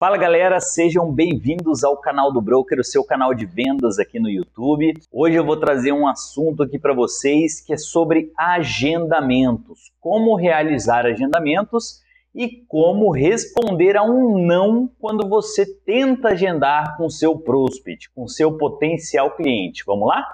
Fala galera, sejam bem-vindos ao canal do Broker, o seu canal de vendas aqui no YouTube. Hoje eu vou trazer um assunto aqui para vocês que é sobre agendamentos, como realizar agendamentos e como responder a um não quando você tenta agendar com seu prospect, com seu potencial cliente. Vamos lá?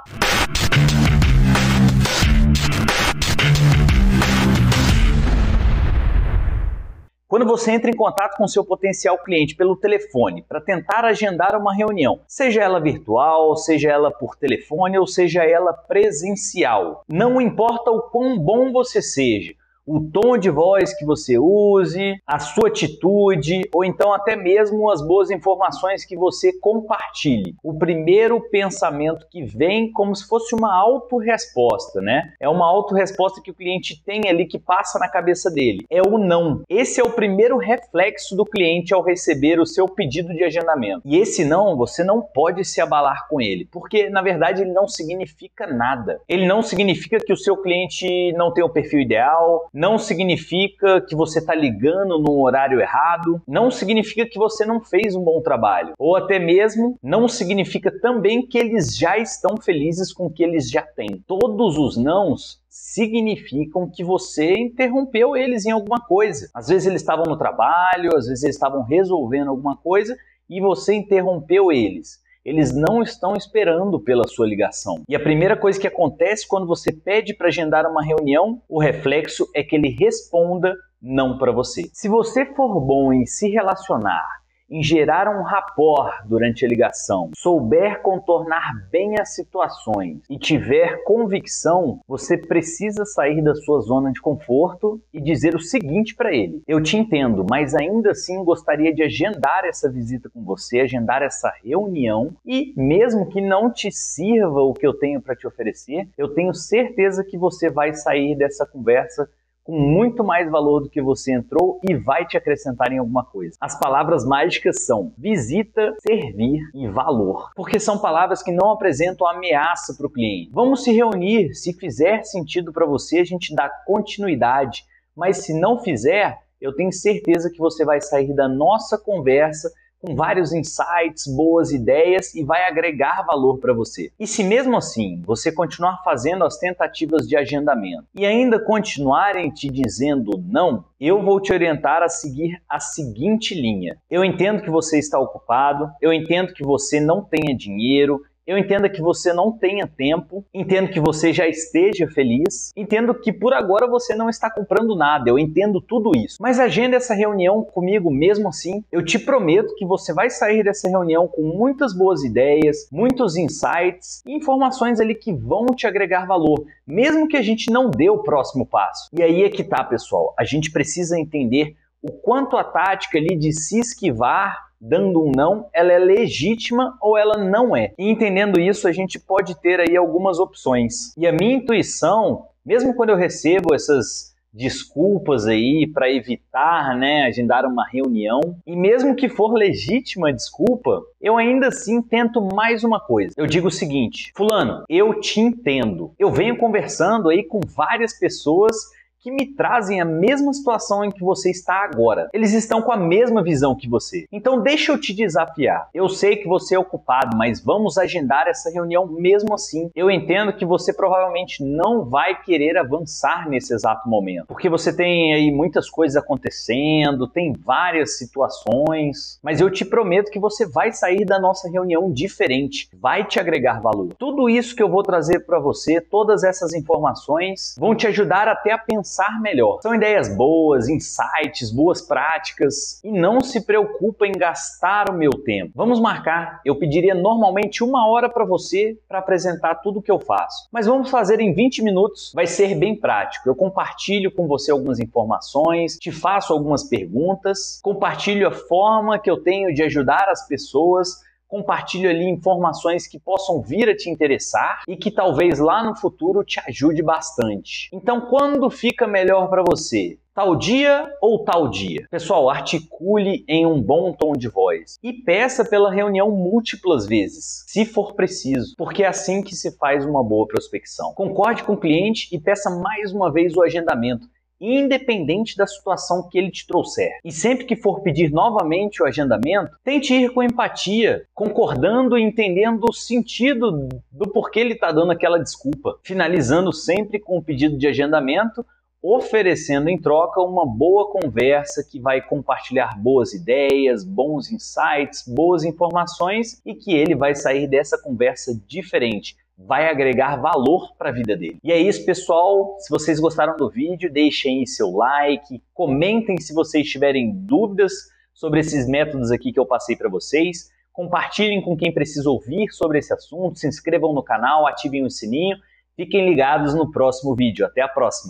Quando você entra em contato com seu potencial cliente pelo telefone para tentar agendar uma reunião, seja ela virtual, seja ela por telefone ou seja ela presencial, não importa o quão bom você seja, o tom de voz que você use, a sua atitude ou então até mesmo as boas informações que você compartilhe. O primeiro pensamento que vem como se fosse uma autorresposta, né? É uma autorresposta que o cliente tem ali que passa na cabeça dele. É o não. Esse é o primeiro reflexo do cliente ao receber o seu pedido de agendamento. E esse não, você não pode se abalar com ele, porque na verdade ele não significa nada. Ele não significa que o seu cliente não tem o perfil ideal, não significa que você está ligando no horário errado, não significa que você não fez um bom trabalho, ou até mesmo não significa também que eles já estão felizes com o que eles já têm. Todos os nãos significam que você interrompeu eles em alguma coisa. Às vezes eles estavam no trabalho, às vezes eles estavam resolvendo alguma coisa e você interrompeu eles eles não estão esperando pela sua ligação. E a primeira coisa que acontece quando você pede para agendar uma reunião, o reflexo é que ele responda não para você. Se você for bom em se relacionar em gerar um rapport durante a ligação, souber contornar bem as situações e tiver convicção, você precisa sair da sua zona de conforto e dizer o seguinte para ele: Eu te entendo, mas ainda assim gostaria de agendar essa visita com você, agendar essa reunião e, mesmo que não te sirva o que eu tenho para te oferecer, eu tenho certeza que você vai sair dessa conversa com muito mais valor do que você entrou e vai te acrescentar em alguma coisa. As palavras mágicas são visita, servir e valor, porque são palavras que não apresentam ameaça para o cliente. Vamos se reunir, se fizer sentido para você, a gente dá continuidade, mas se não fizer, eu tenho certeza que você vai sair da nossa conversa com vários insights, boas ideias e vai agregar valor para você. E se mesmo assim você continuar fazendo as tentativas de agendamento e ainda continuarem te dizendo não, eu vou te orientar a seguir a seguinte linha. Eu entendo que você está ocupado, eu entendo que você não tenha dinheiro, eu entendo que você não tenha tempo, entendo que você já esteja feliz, entendo que por agora você não está comprando nada, eu entendo tudo isso. Mas agenda essa reunião comigo mesmo assim. Eu te prometo que você vai sair dessa reunião com muitas boas ideias, muitos insights e informações ali que vão te agregar valor, mesmo que a gente não dê o próximo passo. E aí é que tá, pessoal. A gente precisa entender o quanto a tática ali de se esquivar dando um não, ela é legítima ou ela não é. E entendendo isso, a gente pode ter aí algumas opções. E a minha intuição, mesmo quando eu recebo essas desculpas aí para evitar, né, agendar uma reunião, e mesmo que for legítima desculpa, eu ainda assim tento mais uma coisa. Eu digo o seguinte: "Fulano, eu te entendo. Eu venho conversando aí com várias pessoas que me trazem a mesma situação em que você está agora. Eles estão com a mesma visão que você. Então deixa eu te desafiar. Eu sei que você é ocupado, mas vamos agendar essa reunião mesmo assim. Eu entendo que você provavelmente não vai querer avançar nesse exato momento, porque você tem aí muitas coisas acontecendo, tem várias situações, mas eu te prometo que você vai sair da nossa reunião diferente, vai te agregar valor. Tudo isso que eu vou trazer para você, todas essas informações vão te ajudar até a pensar pensar melhor. São ideias boas, insights, boas práticas e não se preocupa em gastar o meu tempo. Vamos marcar. Eu pediria normalmente uma hora para você para apresentar tudo o que eu faço, mas vamos fazer em 20 minutos. Vai ser bem prático. Eu compartilho com você algumas informações, te faço algumas perguntas, compartilho a forma que eu tenho de ajudar as pessoas compartilho ali informações que possam vir a te interessar e que talvez lá no futuro te ajude bastante. Então, quando fica melhor para você? Tal dia ou tal dia? Pessoal, articule em um bom tom de voz e peça pela reunião múltiplas vezes, se for preciso, porque é assim que se faz uma boa prospecção. Concorde com o cliente e peça mais uma vez o agendamento independente da situação que ele te trouxer. E sempre que for pedir novamente o agendamento, tente ir com empatia, concordando e entendendo o sentido do porquê ele está dando aquela desculpa, finalizando sempre com o pedido de agendamento oferecendo em troca uma boa conversa que vai compartilhar boas ideias, bons insights, boas informações e que ele vai sair dessa conversa diferente, vai agregar valor para a vida dele. E é isso, pessoal. Se vocês gostaram do vídeo, deixem aí seu like, comentem se vocês tiverem dúvidas sobre esses métodos aqui que eu passei para vocês. Compartilhem com quem precisa ouvir sobre esse assunto, se inscrevam no canal, ativem o sininho. Fiquem ligados no próximo vídeo. Até a próxima!